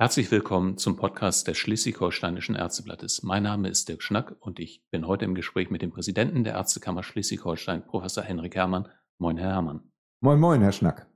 Herzlich willkommen zum Podcast des Schleswig-Holsteinischen Ärzteblattes. Mein Name ist Dirk Schnack und ich bin heute im Gespräch mit dem Präsidenten der Ärztekammer Schleswig-Holstein, Professor Henrik Herrmann. Moin, Herr Herrmann. Moin, moin, Herr Schnack.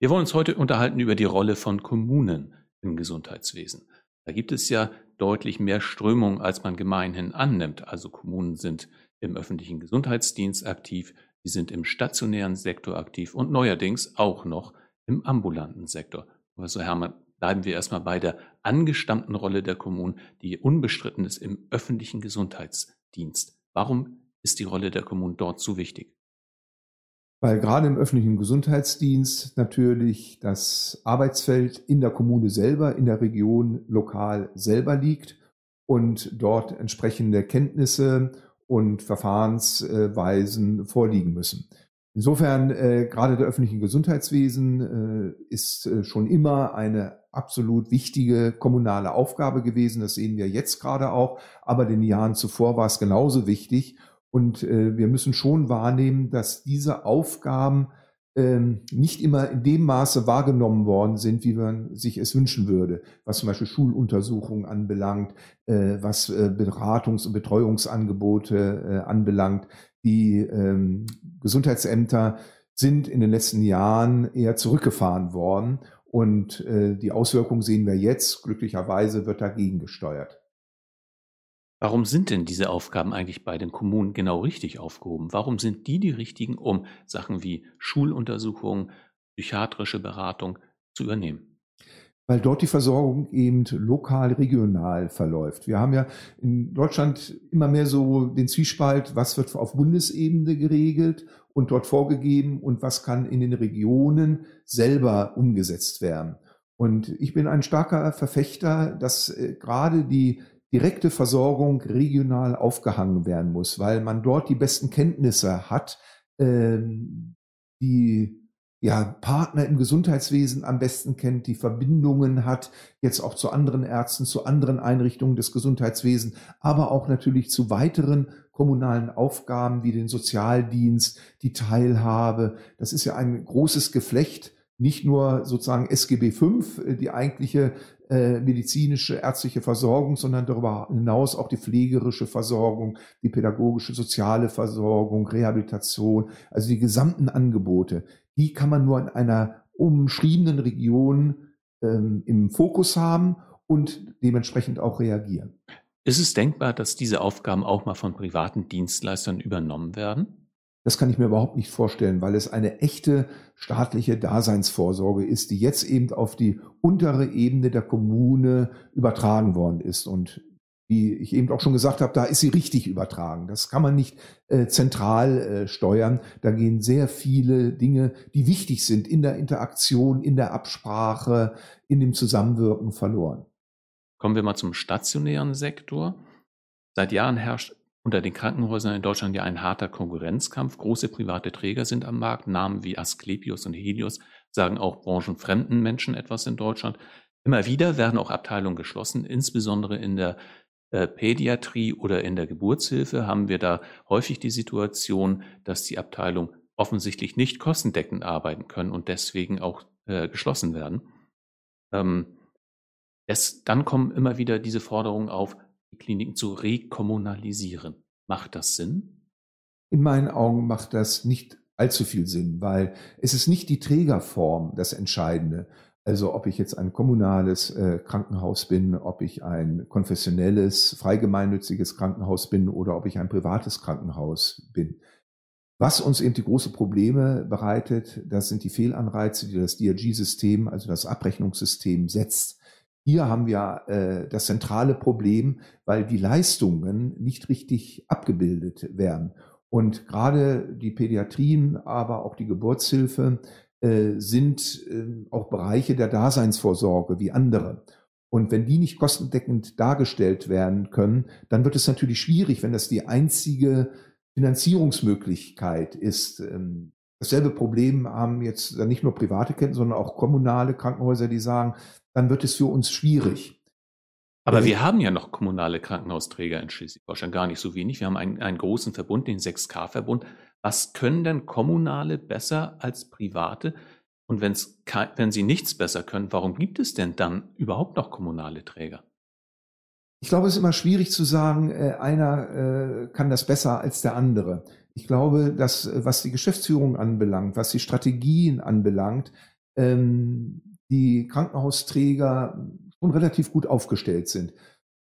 Wir wollen uns heute unterhalten über die Rolle von Kommunen im Gesundheitswesen. Da gibt es ja deutlich mehr Strömung, als man gemeinhin annimmt. Also Kommunen sind im öffentlichen Gesundheitsdienst aktiv, sie sind im stationären Sektor aktiv und neuerdings auch noch im ambulanten Sektor. Professor Herrmann, bleiben wir erstmal bei der angestammten Rolle der Kommunen, die unbestritten ist im öffentlichen Gesundheitsdienst. Warum ist die Rolle der Kommunen dort so wichtig? Weil gerade im öffentlichen Gesundheitsdienst natürlich das Arbeitsfeld in der Kommune selber, in der Region lokal selber liegt und dort entsprechende Kenntnisse und Verfahrensweisen vorliegen müssen. Insofern, äh, gerade der öffentliche Gesundheitswesen äh, ist äh, schon immer eine absolut wichtige kommunale Aufgabe gewesen. Das sehen wir jetzt gerade auch. Aber den Jahren zuvor war es genauso wichtig. Und äh, wir müssen schon wahrnehmen, dass diese Aufgaben ähm, nicht immer in dem Maße wahrgenommen worden sind, wie man sich es wünschen würde, was zum Beispiel Schuluntersuchungen anbelangt, äh, was äh, Beratungs- und Betreuungsangebote äh, anbelangt. Die ähm, Gesundheitsämter sind in den letzten Jahren eher zurückgefahren worden und äh, die Auswirkungen sehen wir jetzt. Glücklicherweise wird dagegen gesteuert. Warum sind denn diese Aufgaben eigentlich bei den Kommunen genau richtig aufgehoben? Warum sind die die richtigen, um Sachen wie Schuluntersuchungen, psychiatrische Beratung zu übernehmen? Weil dort die Versorgung eben lokal, regional verläuft. Wir haben ja in Deutschland immer mehr so den Zwiespalt, was wird auf Bundesebene geregelt und dort vorgegeben und was kann in den Regionen selber umgesetzt werden. Und ich bin ein starker Verfechter, dass äh, gerade die direkte Versorgung regional aufgehangen werden muss, weil man dort die besten Kenntnisse hat, ähm, die ja, Partner im Gesundheitswesen am besten kennt, die Verbindungen hat, jetzt auch zu anderen Ärzten, zu anderen Einrichtungen des Gesundheitswesens, aber auch natürlich zu weiteren kommunalen Aufgaben wie den Sozialdienst, die Teilhabe. Das ist ja ein großes Geflecht, nicht nur sozusagen SGB V, äh, die eigentliche äh, medizinische, ärztliche Versorgung, sondern darüber hinaus auch die pflegerische Versorgung, die pädagogische, soziale Versorgung, Rehabilitation, also die gesamten Angebote die kann man nur in einer umschriebenen Region ähm, im Fokus haben und dementsprechend auch reagieren. Ist es denkbar, dass diese Aufgaben auch mal von privaten Dienstleistern übernommen werden? Das kann ich mir überhaupt nicht vorstellen, weil es eine echte staatliche Daseinsvorsorge ist, die jetzt eben auf die untere Ebene der Kommune übertragen worden ist. Und wie ich eben auch schon gesagt habe, da ist sie richtig übertragen. Das kann man nicht äh, zentral äh, steuern. Da gehen sehr viele Dinge, die wichtig sind in der Interaktion, in der Absprache, in dem Zusammenwirken verloren. Kommen wir mal zum stationären Sektor. Seit Jahren herrscht unter den Krankenhäusern in Deutschland ja ein harter Konkurrenzkampf. Große private Träger sind am Markt. Namen wie Asklepios und Helios sagen auch branchenfremden Menschen etwas in Deutschland. Immer wieder werden auch Abteilungen geschlossen, insbesondere in der äh, Pädiatrie oder in der Geburtshilfe haben wir da häufig die Situation, dass die Abteilung offensichtlich nicht kostendeckend arbeiten können und deswegen auch äh, geschlossen werden. Ähm, es, dann kommen immer wieder diese Forderungen auf, Kliniken zu rekommunalisieren. Macht das Sinn? In meinen Augen macht das nicht allzu viel Sinn, weil es ist nicht die Trägerform das Entscheidende, also ob ich jetzt ein kommunales äh, Krankenhaus bin, ob ich ein konfessionelles, freigemeinnütziges Krankenhaus bin oder ob ich ein privates Krankenhaus bin. Was uns eben die große Probleme bereitet, das sind die Fehlanreize, die das DRG-System, also das Abrechnungssystem setzt. Hier haben wir äh, das zentrale Problem, weil die Leistungen nicht richtig abgebildet werden. Und gerade die Pädiatrien, aber auch die Geburtshilfe äh, sind äh, auch Bereiche der Daseinsvorsorge wie andere. Und wenn die nicht kostendeckend dargestellt werden können, dann wird es natürlich schwierig, wenn das die einzige Finanzierungsmöglichkeit ist. Ähm, dasselbe Problem haben jetzt nicht nur private Ketten, sondern auch kommunale Krankenhäuser, die sagen, dann wird es für uns schwierig. Aber wir haben ja noch kommunale Krankenhausträger in Schleswig-Holstein, gar nicht so wenig. Wir haben einen, einen großen Verbund, den 6K-Verbund. Was können denn Kommunale besser als Private? Und wenn's, wenn sie nichts besser können, warum gibt es denn dann überhaupt noch kommunale Träger? Ich glaube, es ist immer schwierig zu sagen, äh, einer äh, kann das besser als der andere. Ich glaube, dass was die Geschäftsführung anbelangt, was die Strategien anbelangt, ähm, die Krankenhausträger schon relativ gut aufgestellt sind.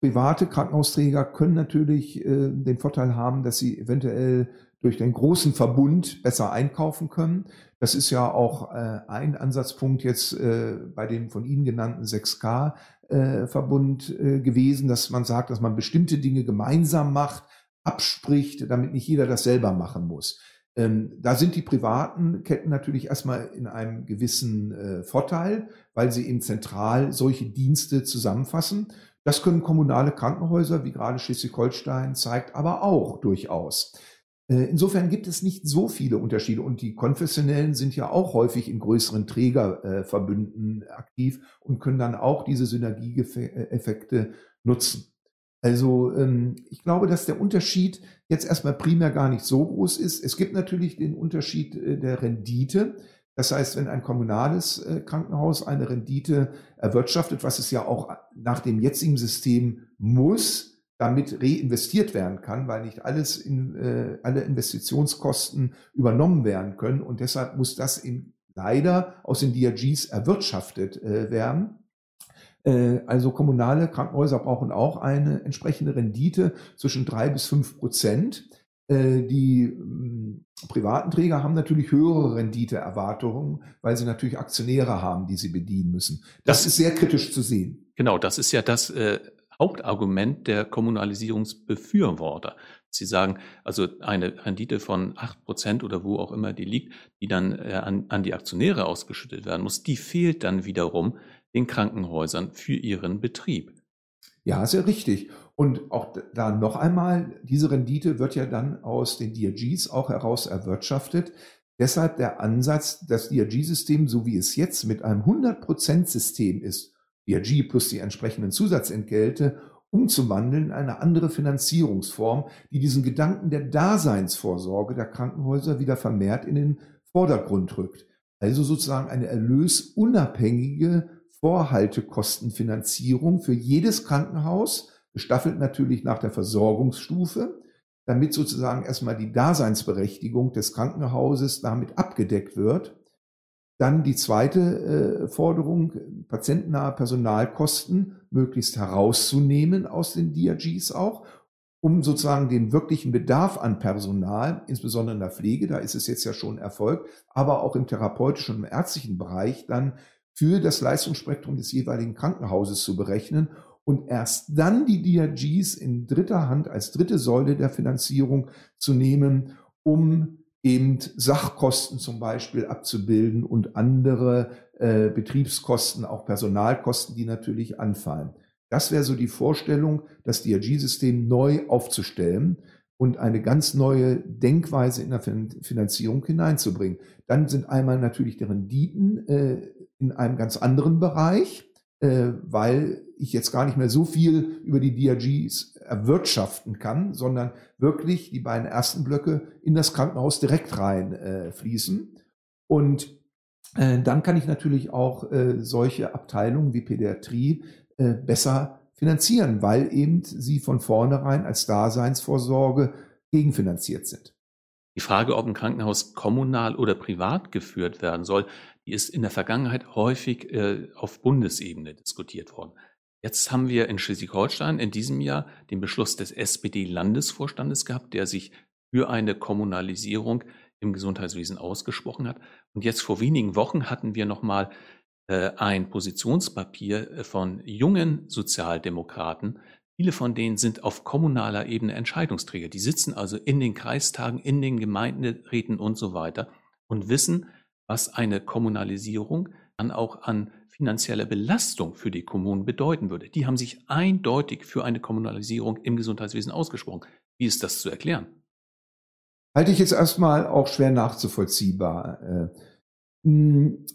Private Krankenhausträger können natürlich äh, den Vorteil haben, dass sie eventuell durch den großen Verbund besser einkaufen können. Das ist ja auch äh, ein Ansatzpunkt jetzt äh, bei dem von Ihnen genannten 6K-Verbund äh, äh, gewesen, dass man sagt, dass man bestimmte Dinge gemeinsam macht, abspricht, damit nicht jeder das selber machen muss. Ähm, da sind die privaten Ketten natürlich erstmal in einem gewissen äh, Vorteil, weil sie eben zentral solche Dienste zusammenfassen. Das können kommunale Krankenhäuser, wie gerade Schleswig-Holstein zeigt, aber auch durchaus. Äh, insofern gibt es nicht so viele Unterschiede und die konfessionellen sind ja auch häufig in größeren Trägerverbünden aktiv und können dann auch diese Synergieeffekte nutzen. Also ähm, ich glaube, dass der Unterschied jetzt erstmal primär gar nicht so groß ist. Es gibt natürlich den Unterschied äh, der Rendite. Das heißt, wenn ein kommunales äh, Krankenhaus eine Rendite erwirtschaftet, was es ja auch nach dem jetzigen System muss, damit reinvestiert werden kann, weil nicht alles in, äh, alle Investitionskosten übernommen werden können. Und deshalb muss das in, leider aus den DRGs erwirtschaftet äh, werden. Äh, also kommunale Krankenhäuser brauchen auch eine entsprechende Rendite zwischen drei bis fünf Prozent. Äh, die ähm, privaten Träger haben natürlich höhere Renditeerwartungen, weil sie natürlich Aktionäre haben, die sie bedienen müssen. Das, das ist sehr kritisch zu sehen. Genau, das ist ja das äh, Hauptargument der Kommunalisierungsbefürworter. Sie sagen, also eine Rendite von acht Prozent oder wo auch immer die liegt, die dann äh, an, an die Aktionäre ausgeschüttet werden muss, die fehlt dann wiederum den Krankenhäusern für ihren Betrieb. Ja, ist ja richtig. Und auch da noch einmal, diese Rendite wird ja dann aus den DRGs auch heraus erwirtschaftet. Deshalb der Ansatz, das DRG-System, so wie es jetzt mit einem 100%-System ist, DRG plus die entsprechenden Zusatzentgelte, umzuwandeln in eine andere Finanzierungsform, die diesen Gedanken der Daseinsvorsorge der Krankenhäuser wieder vermehrt in den Vordergrund rückt. Also sozusagen eine erlösunabhängige Vorhaltekostenfinanzierung für jedes Krankenhaus, gestaffelt natürlich nach der Versorgungsstufe, damit sozusagen erstmal die Daseinsberechtigung des Krankenhauses damit abgedeckt wird. Dann die zweite äh, Forderung, patientennahe Personalkosten möglichst herauszunehmen aus den DRGs auch, um sozusagen den wirklichen Bedarf an Personal, insbesondere in der Pflege, da ist es jetzt ja schon erfolgt, aber auch im therapeutischen und im ärztlichen Bereich dann für das Leistungsspektrum des jeweiligen Krankenhauses zu berechnen und erst dann die DRGs in dritter Hand als dritte Säule der Finanzierung zu nehmen, um eben Sachkosten zum Beispiel abzubilden und andere äh, Betriebskosten, auch Personalkosten, die natürlich anfallen. Das wäre so die Vorstellung, das DRG-System neu aufzustellen und eine ganz neue Denkweise in der Finanzierung hineinzubringen. Dann sind einmal natürlich die Renditen äh, in einem ganz anderen Bereich, äh, weil ich jetzt gar nicht mehr so viel über die DRGs erwirtschaften kann, sondern wirklich die beiden ersten Blöcke in das Krankenhaus direkt rein äh. Und äh, dann kann ich natürlich auch äh, solche Abteilungen wie Pädiatrie äh, besser finanzieren, weil eben sie von vornherein als Daseinsvorsorge gegenfinanziert sind. Die Frage, ob ein Krankenhaus kommunal oder privat geführt werden soll, die ist in der Vergangenheit häufig äh, auf Bundesebene diskutiert worden. Jetzt haben wir in Schleswig-Holstein in diesem Jahr den Beschluss des SPD-Landesvorstandes gehabt, der sich für eine Kommunalisierung im Gesundheitswesen ausgesprochen hat. Und jetzt vor wenigen Wochen hatten wir nochmal äh, ein Positionspapier äh, von jungen Sozialdemokraten. Viele von denen sind auf kommunaler Ebene Entscheidungsträger. Die sitzen also in den Kreistagen, in den Gemeinderäten und so weiter und wissen, was eine Kommunalisierung dann auch an finanzieller Belastung für die Kommunen bedeuten würde. Die haben sich eindeutig für eine Kommunalisierung im Gesundheitswesen ausgesprochen. Wie ist das zu erklären? Halte ich jetzt erstmal auch schwer nachzuvollziehbar. Äh, hm,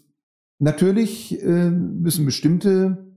natürlich äh, müssen bestimmte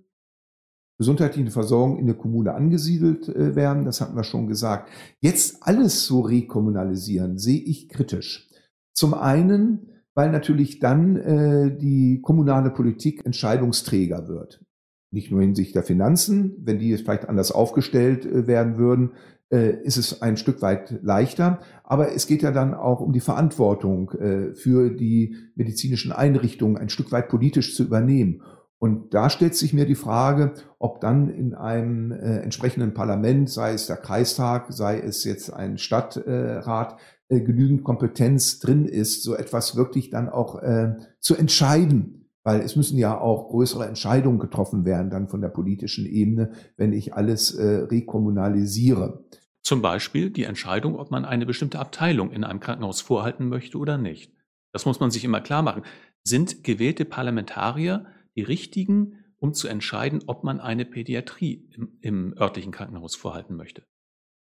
gesundheitliche Versorgung in der Kommune angesiedelt äh, werden. Das hatten wir schon gesagt. Jetzt alles so rekommunalisieren, sehe ich kritisch. Zum einen weil natürlich dann äh, die kommunale Politik Entscheidungsträger wird. Nicht nur hinsichtlich der Finanzen, wenn die vielleicht anders aufgestellt äh, werden würden, äh, ist es ein Stück weit leichter. Aber es geht ja dann auch um die Verantwortung äh, für die medizinischen Einrichtungen ein Stück weit politisch zu übernehmen. Und da stellt sich mir die Frage, ob dann in einem äh, entsprechenden Parlament, sei es der Kreistag, sei es jetzt ein Stadtrat, äh, genügend Kompetenz drin ist, so etwas wirklich dann auch äh, zu entscheiden. Weil es müssen ja auch größere Entscheidungen getroffen werden dann von der politischen Ebene, wenn ich alles äh, rekommunalisiere. Zum Beispiel die Entscheidung, ob man eine bestimmte Abteilung in einem Krankenhaus vorhalten möchte oder nicht. Das muss man sich immer klar machen. Sind gewählte Parlamentarier die richtigen, um zu entscheiden, ob man eine Pädiatrie im, im örtlichen Krankenhaus vorhalten möchte?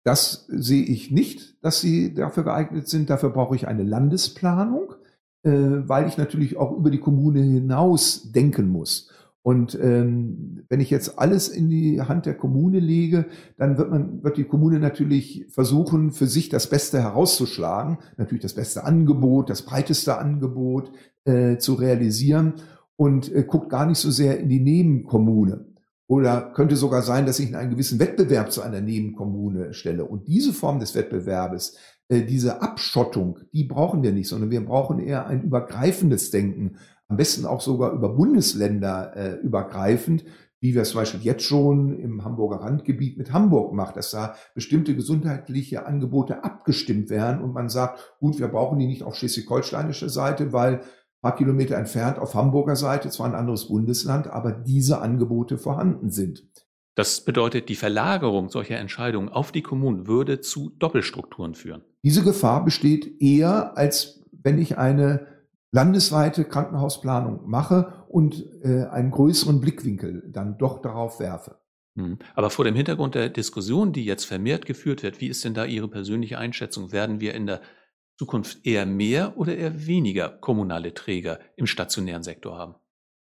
Das sehe ich nicht, dass sie dafür geeignet sind. Dafür brauche ich eine Landesplanung, äh, weil ich natürlich auch über die Kommune hinaus denken muss. Und ähm, wenn ich jetzt alles in die Hand der Kommune lege, dann wird man, wird die Kommune natürlich versuchen, für sich das Beste herauszuschlagen, natürlich das beste Angebot, das breiteste Angebot äh, zu realisieren und äh, guckt gar nicht so sehr in die Nebenkommune. Oder könnte sogar sein, dass ich in einen gewissen Wettbewerb zu einer Nebenkommune stelle. Und diese Form des Wettbewerbes, äh, diese Abschottung, die brauchen wir nicht, sondern wir brauchen eher ein übergreifendes Denken, am besten auch sogar über Bundesländer äh, übergreifend, wie wir es zum Beispiel jetzt schon im Hamburger Randgebiet mit Hamburg macht, dass da bestimmte gesundheitliche Angebote abgestimmt werden und man sagt, gut, wir brauchen die nicht auf schleswig-holsteinische Seite, weil paar Kilometer entfernt auf Hamburger Seite, zwar ein anderes Bundesland, aber diese Angebote vorhanden sind. Das bedeutet, die Verlagerung solcher Entscheidungen auf die Kommunen würde zu Doppelstrukturen führen. Diese Gefahr besteht eher, als wenn ich eine landesweite Krankenhausplanung mache und äh, einen größeren Blickwinkel dann doch darauf werfe. Hm. Aber vor dem Hintergrund der Diskussion, die jetzt vermehrt geführt wird, wie ist denn da Ihre persönliche Einschätzung? Werden wir in der Zukunft eher mehr oder eher weniger kommunale Träger im stationären Sektor haben?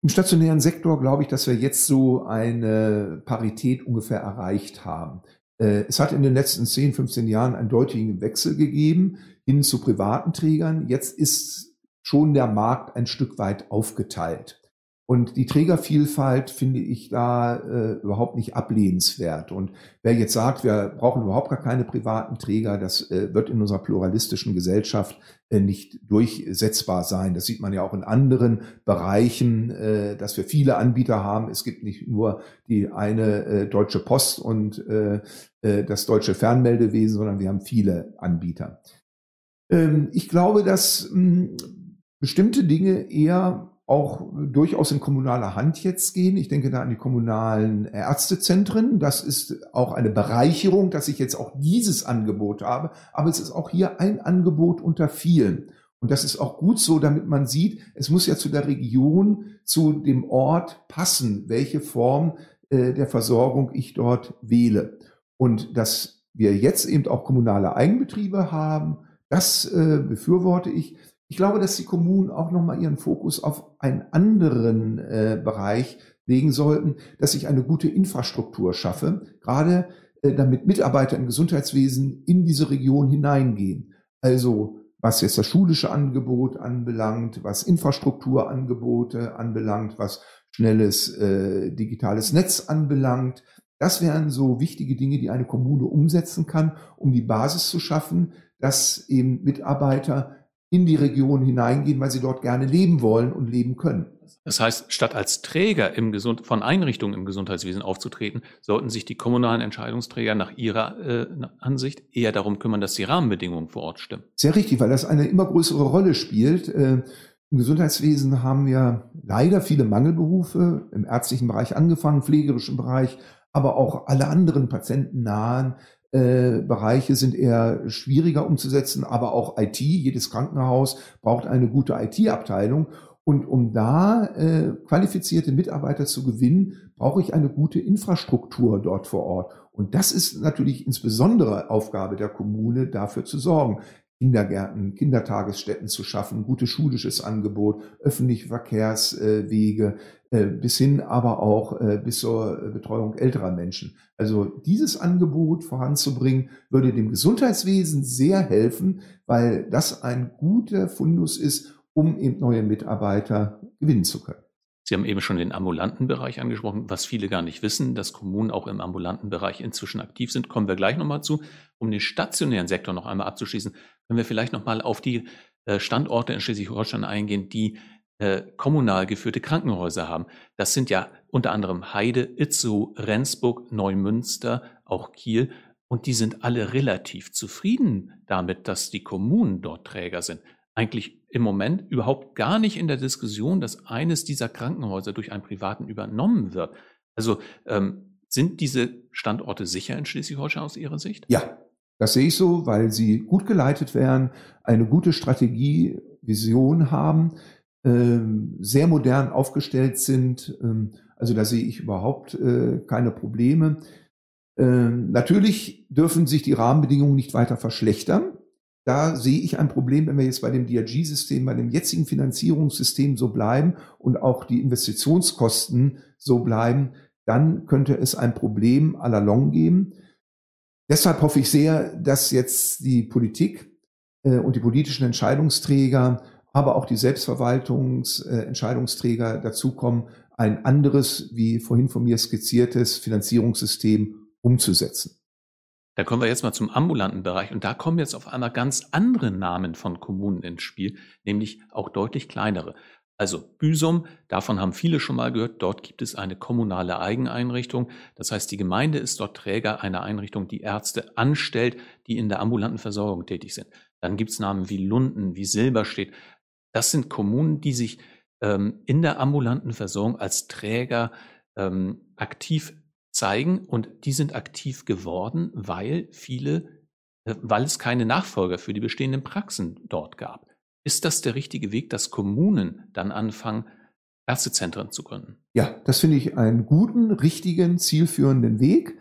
Im stationären Sektor glaube ich, dass wir jetzt so eine Parität ungefähr erreicht haben. Äh, es hat in den letzten 10, 15 Jahren einen deutlichen Wechsel gegeben hin zu privaten Trägern. Jetzt ist schon der Markt ein Stück weit aufgeteilt. Und die Trägervielfalt finde ich da äh, überhaupt nicht ablehnenswert. Und wer jetzt sagt, wir brauchen überhaupt gar keine privaten Träger, das äh, wird in unserer pluralistischen Gesellschaft äh, nicht durchsetzbar sein. Das sieht man ja auch in anderen Bereichen, äh, dass wir viele Anbieter haben. Es gibt nicht nur die eine äh, Deutsche Post und äh, äh, das deutsche Fernmeldewesen, sondern wir haben viele Anbieter. Ähm, ich glaube, dass mh, hm, bestimmte Dinge eher auch durchaus in kommunaler Hand jetzt gehen. Ich denke da an die kommunalen Ärztezentren. Das ist auch eine Bereicherung, dass ich jetzt auch dieses Angebot habe. Aber es ist auch hier ein Angebot unter vielen. Und das ist auch gut so, damit man sieht, es muss ja zu der Region, zu dem Ort passen, welche Form äh, der Versorgung ich dort wähle. Und dass wir jetzt eben auch kommunale Eigenbetriebe haben, das äh, befürworte ich. Ich glaube, dass die Kommunen auch nochmal ihren Fokus auf einen anderen äh, Bereich legen sollten, dass ich eine gute Infrastruktur schaffe, gerade äh, damit Mitarbeiter im Gesundheitswesen in diese Region hineingehen. Also was jetzt das schulische Angebot anbelangt, was Infrastrukturangebote anbelangt, was schnelles äh, digitales Netz anbelangt. Das wären so wichtige Dinge, die eine Kommune umsetzen kann, um die Basis zu schaffen, dass eben Mitarbeiter in die Region hineingehen, weil sie dort gerne leben wollen und leben können. Das heißt, statt als Träger Gesund von Einrichtungen im Gesundheitswesen aufzutreten, sollten sich die kommunalen Entscheidungsträger nach ihrer äh, Ansicht eher darum kümmern, dass die Rahmenbedingungen vor Ort stimmen. Sehr richtig, weil das eine immer größere Rolle spielt. Äh, Im Gesundheitswesen haben wir leider viele Mangelberufe, im ärztlichen Bereich angefangen, pflegerischen Bereich, aber auch alle anderen patientennahen äh, Bereiche sind eher schwieriger umzusetzen, aber auch IT, jedes Krankenhaus braucht eine gute IT-Abteilung. Und um da äh, qualifizierte Mitarbeiter zu gewinnen, brauche ich eine gute Infrastruktur dort vor Ort. Und das ist natürlich insbesondere Aufgabe der Kommune, dafür zu sorgen. Kindergärten, Kindertagesstätten zu schaffen, gutes schulisches Angebot, öffentliche Verkehrswege, bis hin aber auch äh, bis zur Betreuung älterer Menschen. Also dieses Angebot voranzubringen, würde dem Gesundheitswesen sehr helfen, weil das ein guter Fundus ist, um eben neue Mitarbeiter gewinnen zu können. Sie haben eben schon den ambulanten Bereich angesprochen, was viele gar nicht wissen, dass Kommunen auch im ambulanten Bereich inzwischen aktiv sind. Kommen wir gleich nochmal zu. Um den stationären Sektor noch einmal abzuschließen, können wir vielleicht nochmal auf die äh, Standorte in Schleswig-Holstein eingehen, die äh, kommunal geführte Krankenhäuser haben. Das sind ja unter anderem Heide, Itzehoe, Rendsburg, Neumünster, auch Kiel. Und die sind alle relativ zufrieden damit, dass die Kommunen dort Träger sind. Eigentlich im Moment überhaupt gar nicht in der Diskussion, dass eines dieser Krankenhäuser durch einen Privaten übernommen wird. Also ähm, sind diese Standorte sicher in Schleswig-Holstein aus Ihrer Sicht? Ja, das sehe ich so, weil sie gut geleitet werden, eine gute Strategie, Vision haben, sehr modern aufgestellt sind. Ähm, also da sehe ich überhaupt äh, keine Probleme. Ähm, natürlich dürfen sich die Rahmenbedingungen nicht weiter verschlechtern. Da sehe ich ein Problem, wenn wir jetzt bei dem DRG-System, bei dem jetzigen Finanzierungssystem so bleiben und auch die Investitionskosten so bleiben, dann könnte es ein Problem à la long geben. Deshalb hoffe ich sehr, dass jetzt die Politik äh, und die politischen Entscheidungsträger, aber auch die Selbstverwaltungsentscheidungsträger dazukommen, ein anderes, wie vorhin von mir skizziertes Finanzierungssystem umzusetzen. Da kommen wir jetzt mal zum ambulanten Bereich und da kommen jetzt auf einmal ganz andere Namen von Kommunen ins Spiel, nämlich auch deutlich kleinere. Also Büsum, davon haben viele schon mal gehört, dort gibt es eine kommunale Eigeneinrichtung. Das heißt, die Gemeinde ist dort Träger einer Einrichtung, die Ärzte anstellt, die in der ambulanten Versorgung tätig sind. Dann gibt es Namen wie Lunden, wie Silberstedt. Das sind Kommunen, die sich ähm, in der ambulanten Versorgung als Träger ähm, aktiv zeigen und die sind aktiv geworden, weil viele, äh, weil es keine Nachfolger für die bestehenden Praxen dort gab. Ist das der richtige Weg, dass Kommunen dann anfangen, Ärztezentren zu gründen? Ja, das finde ich einen guten, richtigen, zielführenden Weg,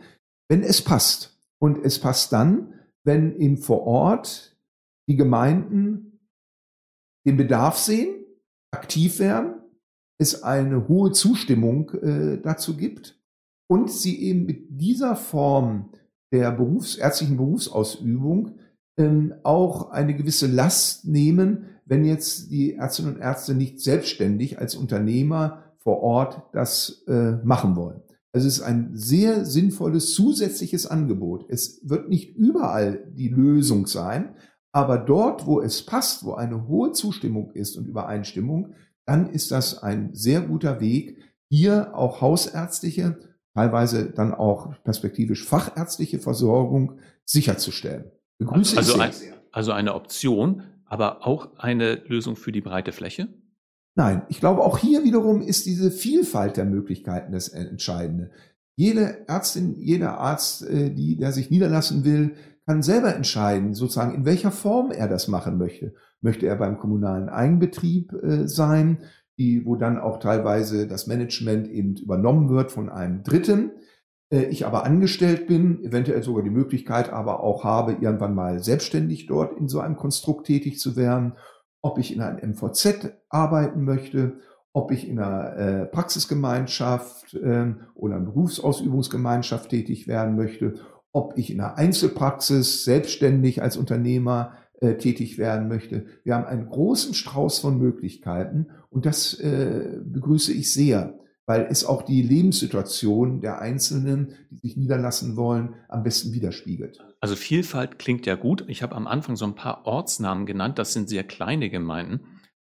wenn es passt. Und es passt dann, wenn eben vor Ort die Gemeinden den Bedarf sehen, aktiv werden, es eine hohe Zustimmung äh, dazu gibt und sie eben mit dieser Form der Berufs-, ärztlichen Berufsausübung ähm, auch eine gewisse Last nehmen, wenn jetzt die Ärztinnen und Ärzte nicht selbstständig als Unternehmer vor Ort das äh, machen wollen. Also es ist ein sehr sinnvolles zusätzliches Angebot. Es wird nicht überall die Lösung sein, aber dort, wo es passt, wo eine hohe Zustimmung ist und Übereinstimmung, dann ist das ein sehr guter Weg, hier auch hausärztliche, teilweise dann auch perspektivisch fachärztliche Versorgung sicherzustellen. Begrüße also, ich sehr. also eine Option, aber auch eine Lösung für die breite Fläche? Nein, ich glaube, auch hier wiederum ist diese Vielfalt der Möglichkeiten das Entscheidende. Jede Ärztin, jeder Arzt, äh, die, der sich niederlassen will, kann selber entscheiden, sozusagen, in welcher Form er das machen möchte. Möchte er beim kommunalen Eigenbetrieb äh, sein, die, wo dann auch teilweise das Management eben übernommen wird von einem Dritten? Äh, ich aber angestellt bin, eventuell sogar die Möglichkeit aber auch habe, irgendwann mal selbstständig dort in so einem Konstrukt tätig zu werden, ob ich in einem MVZ arbeiten möchte, ob ich in einer äh, Praxisgemeinschaft äh, oder einer Berufsausübungsgemeinschaft tätig werden möchte, ob ich in einer Einzelpraxis selbstständig als Unternehmer äh, tätig werden möchte. Wir haben einen großen Strauß von Möglichkeiten und das äh, begrüße ich sehr weil es auch die Lebenssituation der Einzelnen, die sich niederlassen wollen, am besten widerspiegelt. Also Vielfalt klingt ja gut. Ich habe am Anfang so ein paar Ortsnamen genannt. Das sind sehr kleine Gemeinden.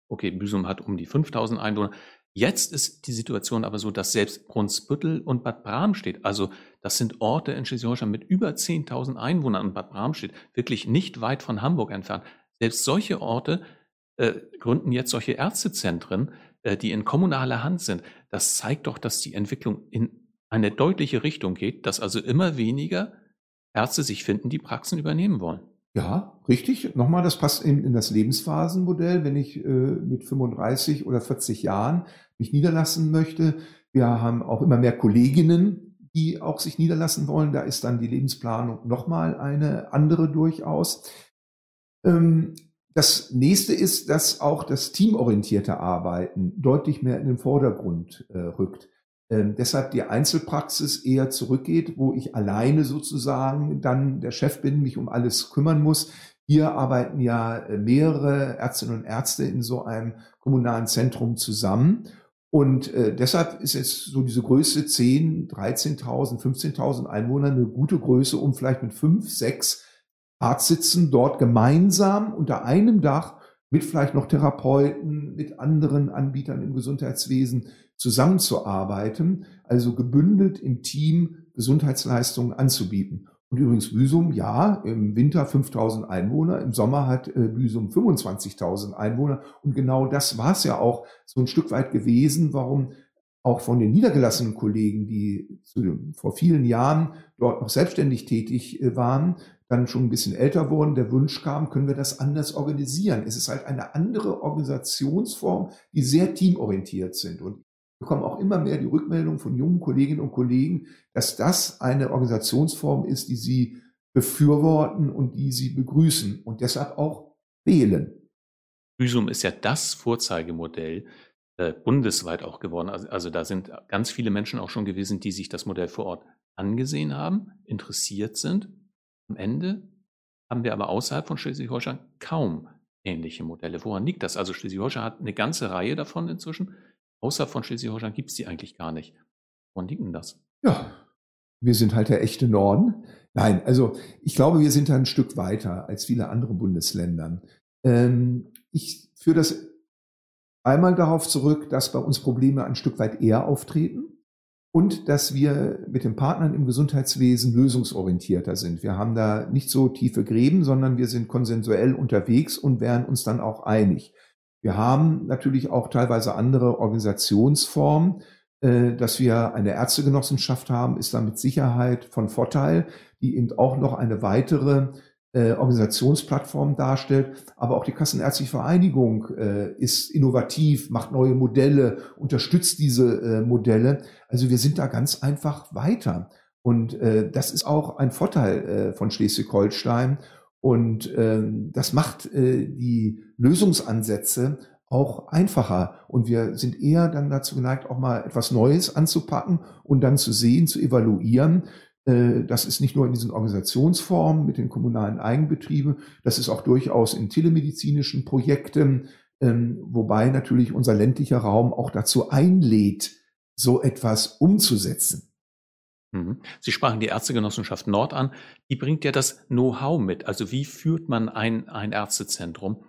Okay, Büsum hat um die 5000 Einwohner. Jetzt ist die Situation aber so, dass selbst Brunsbüttel und Bad Bramstedt, also das sind Orte in Schleswig-Holstein mit über 10.000 Einwohnern und Bad Bramstedt, wirklich nicht weit von Hamburg entfernt. Selbst solche Orte äh, gründen jetzt solche Ärztezentren, äh, die in kommunaler Hand sind, das zeigt doch, dass die Entwicklung in eine deutliche Richtung geht, dass also immer weniger Ärzte sich finden, die Praxen übernehmen wollen. Ja, richtig. Nochmal, das passt in, in das Lebensphasenmodell. Wenn ich äh, mit 35 oder 40 Jahren mich niederlassen möchte, wir haben auch immer mehr Kolleginnen, die auch sich niederlassen wollen. Da ist dann die Lebensplanung nochmal eine andere durchaus. Ähm, das nächste ist, dass auch das teamorientierte Arbeiten deutlich mehr in den Vordergrund äh, rückt. Ähm, deshalb die Einzelpraxis eher zurückgeht, wo ich alleine sozusagen dann der Chef bin, mich um alles kümmern muss. Hier arbeiten ja äh, mehrere Ärztinnen und Ärzte in so einem kommunalen Zentrum zusammen. Und äh, deshalb ist jetzt so diese Größe 10, 13.000, 15.000 Einwohner eine gute Größe, um vielleicht mit fünf, sechs Arztsitzen dort gemeinsam unter einem Dach mit vielleicht noch Therapeuten, mit anderen Anbietern im Gesundheitswesen zusammenzuarbeiten, also gebündelt im Team Gesundheitsleistungen anzubieten. Und übrigens Büsum, ja, im Winter 5000 Einwohner, im Sommer hat äh, Büsum 25.000 Einwohner. Und genau das war es ja auch so ein Stück weit gewesen, warum auch von den niedergelassenen Kollegen, die zu, vor vielen Jahren dort noch selbstständig tätig äh, waren, dann schon ein bisschen älter wurden, der Wunsch kam, können wir das anders organisieren. Es ist halt eine andere Organisationsform, die sehr teamorientiert sind. Und bekommen auch immer mehr die Rückmeldung von jungen Kolleginnen und Kollegen, dass das eine Organisationsform ist, die sie befürworten und die sie begrüßen und deshalb auch wählen. Büsum ist ja das Vorzeigemodell äh, bundesweit auch geworden. Also, also da sind ganz viele Menschen auch schon gewesen, die sich das Modell vor Ort angesehen haben, interessiert sind. Am Ende haben wir aber außerhalb von Schleswig-Holstein kaum ähnliche Modelle. Woran liegt das? Also Schleswig-Holstein hat eine ganze Reihe davon inzwischen. Außer von Schleswig-Holstein gibt es die eigentlich gar nicht. Woran liegt denn das? Ja, wir sind halt der echte Norden. Nein, also ich glaube, wir sind da ein Stück weiter als viele andere Bundesländer. Ähm, ich führe das einmal darauf zurück, dass bei uns Probleme ein Stück weit eher auftreten und dass wir mit den Partnern im Gesundheitswesen lösungsorientierter sind. Wir haben da nicht so tiefe Gräben, sondern wir sind konsensuell unterwegs und wären uns dann auch einig. Wir haben natürlich auch teilweise andere Organisationsformen. Äh, dass wir eine Ärztegenossenschaft haben, ist da mit Sicherheit von Vorteil, die eben auch noch eine weitere äh, Organisationsplattform darstellt. Aber auch die Kassenärztliche Vereinigung äh, ist innovativ, macht neue Modelle, unterstützt diese Modelle. Also wir sind da ganz einfach weiter. Und das ist auch ein Vorteil von Schleswig-Holstein. Und ähm, das macht äh, die Lösungsansätze auch einfacher. Und wir sind eher dann dazu geneigt, auch mal etwas Neues anzupacken und dann zu sehen, zu evaluieren. Äh, das ist nicht nur in diesen Organisationsformen mit den kommunalen Eigenbetrieben, das ist auch durchaus in telemedizinischen Projekten, ähm, wobei natürlich unser ländlicher Raum auch dazu einlädt, so etwas umzusetzen. Mhm. Sie sprachen die Ärztegenossenschaft Nord an. Die bringt ja das Know-how mit. Also wie führt man ein, ein Ärztezentrum?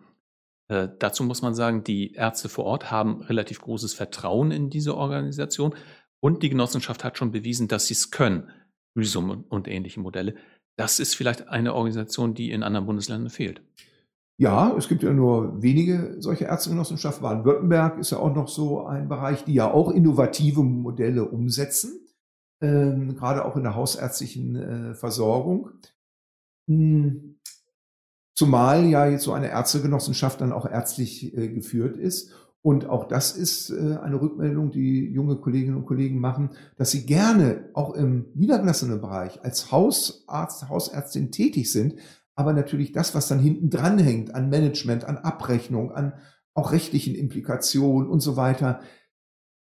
Äh, dazu muss man sagen, die Ärzte vor Ort haben relativ großes Vertrauen in diese Organisation und die Genossenschaft hat schon bewiesen, dass sie es können. Rhizom und, und ähnliche Modelle. Das ist vielleicht eine Organisation, die in anderen Bundesländern fehlt. Ja, es gibt ja nur wenige solche Ärztegenossenschaften. Baden-Württemberg ist ja auch noch so ein Bereich, die ja auch innovative Modelle umsetzen ähm, gerade auch in der hausärztlichen äh, Versorgung. Hm. Zumal ja jetzt so eine Ärztegenossenschaft dann auch ärztlich äh, geführt ist. Und auch das ist äh, eine Rückmeldung, die junge Kolleginnen und Kollegen machen, dass sie gerne auch im niedergelassenen Bereich als Hausarzt, Hausärztin tätig sind, aber natürlich das, was dann hinten dran hängt an Management, an Abrechnung, an auch rechtlichen Implikationen und so weiter,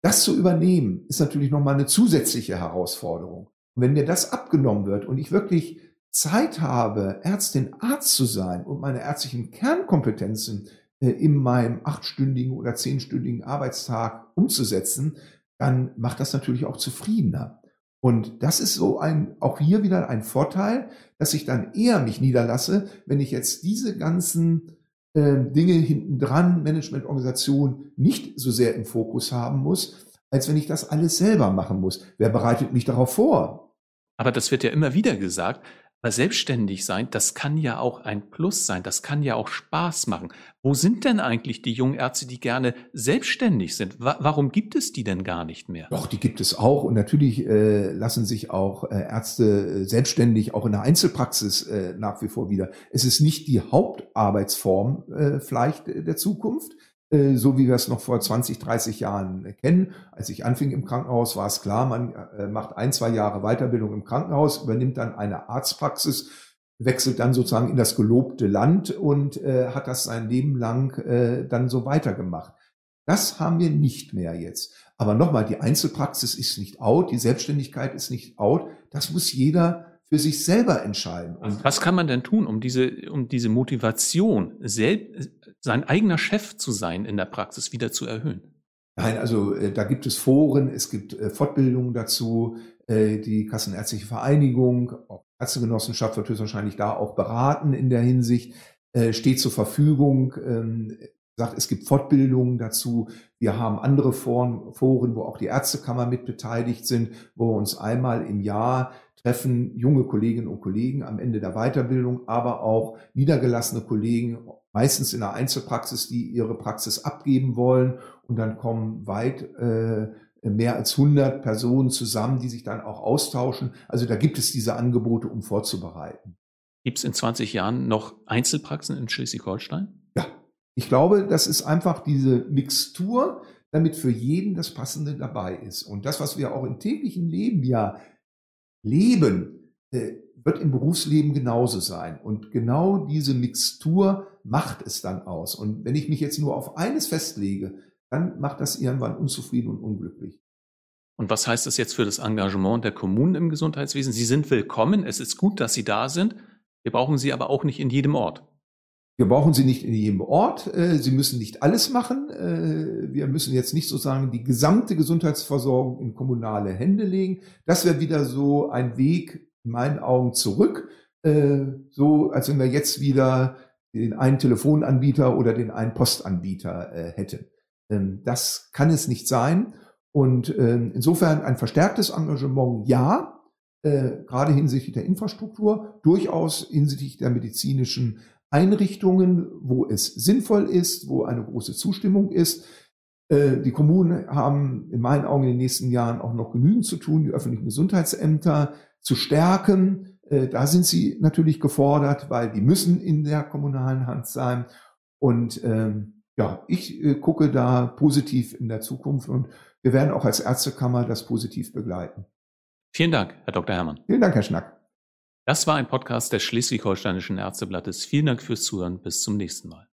das zu übernehmen, ist natürlich nochmal eine zusätzliche Herausforderung. Und wenn mir das abgenommen wird und ich wirklich Zeit habe, Ärztin, Arzt zu sein und meine ärztlichen Kernkompetenzen äh, in meinem achtstündigen oder zehnstündigen Arbeitstag umzusetzen, dann macht das natürlich auch zufriedener. Und das ist so ein, auch hier wieder ein Vorteil, dass ich dann eher mich niederlasse, wenn ich jetzt diese ganzen äh, Dinge hintendran, Managementorganisation nicht so sehr im Fokus haben muss, als wenn ich das alles selber machen muss. Wer bereitet mich darauf vor? Aber das wird ja immer wieder gesagt, aber selbstständig sein, das kann ja auch ein Plus sein, das kann ja auch Spaß machen. Wo sind denn eigentlich die jungen Ärzte, die gerne selbstständig sind? Wa warum gibt es die denn gar nicht mehr? Doch, die gibt es auch. Und natürlich äh, lassen sich auch äh, Ärzte äh, selbstständig auch in der Einzelpraxis äh, nach wie vor wieder. Es ist nicht die Hauptarbeitsform äh, vielleicht der Zukunft, äh, so wie wir es noch vor 20, 30 Jahren kennen. Als ich anfing im Krankenhaus, war es klar, man äh, macht ein, zwei Jahre Weiterbildung im Krankenhaus, übernimmt dann eine Arztpraxis, wechselt dann sozusagen in das gelobte Land und äh, hat das sein Leben lang äh, dann so weitergemacht. Das haben wir nicht mehr jetzt. Aber nochmal, die Einzelpraxis ist nicht out, die Selbstständigkeit ist nicht out. Das muss jeder für sich selber entscheiden. Und was kann man denn tun, um diese, um diese Motivation, selbst, sein eigener Chef zu sein in der Praxis wieder zu erhöhen? Nein, also äh, da gibt es Foren, es gibt äh, Fortbildungen dazu, äh, die Kassenärztliche Vereinigung, auch Ärztegenossenschaft wird höchstwahrscheinlich da auch beraten in der Hinsicht, äh, steht zur Verfügung. Ähm, sagt, es gibt Fortbildungen dazu. Wir haben andere Foren, Foren, wo auch die Ärztekammer mit beteiligt sind, wo wir uns einmal im Jahr treffen, junge Kolleginnen und Kollegen am Ende der Weiterbildung, aber auch niedergelassene Kollegen, meistens in der Einzelpraxis, die ihre Praxis abgeben wollen. Und dann kommen weit äh, mehr als 100 Personen zusammen, die sich dann auch austauschen. Also da gibt es diese Angebote, um vorzubereiten. Gibt es in 20 Jahren noch Einzelpraxen in Schleswig-Holstein? Ja, ich glaube, das ist einfach diese Mixtur, damit für jeden das Passende dabei ist. Und das, was wir auch im täglichen Leben ja leben, äh, wird im Berufsleben genauso sein. Und genau diese Mixtur macht es dann aus. Und wenn ich mich jetzt nur auf eines festlege, dann macht das irgendwann unzufrieden und unglücklich. Und was heißt das jetzt für das Engagement der Kommunen im Gesundheitswesen? Sie sind willkommen, es ist gut, dass Sie da sind. Wir brauchen Sie aber auch nicht in jedem Ort. Wir brauchen sie nicht in jedem Ort. Äh, sie müssen nicht alles machen. Äh, wir müssen jetzt nicht sozusagen die gesamte Gesundheitsversorgung in kommunale Hände legen. Das wäre wieder so ein Weg in meinen Augen zurück. Äh, so, als wenn wir jetzt wieder den einen Telefonanbieter oder den einen Postanbieter hätten. Ähm, das kann es nicht sein. Und ähm, insofern ein verstärktes Engagement, ja, gerade hinsichtlich der Infrastruktur, durchaus hinsichtlich der medizinischen Einrichtungen, wo es sinnvoll ist, wo eine große Zustimmung ist. Äh, die Kommunen haben in meinen Augen in den nächsten Jahren auch noch genügend zu tun, die öffentlichen Gesundheitsämter zu stärken. Äh, da sind sie natürlich gefordert, weil die müssen in der kommunalen Hand sein. Und ähm, ja, ich äh, gucke da positiv in der Zukunft und wir werden auch als Ärztekammer das positiv begleiten. Vielen Dank, Herr Dr. Herrmann. Vielen Dank, Herr Schnack. Das war ein Podcast des Schleswig-Holsteinischen Ärzteblattes. Vielen Dank fürs Zuhören. Bis zum nächsten Mal.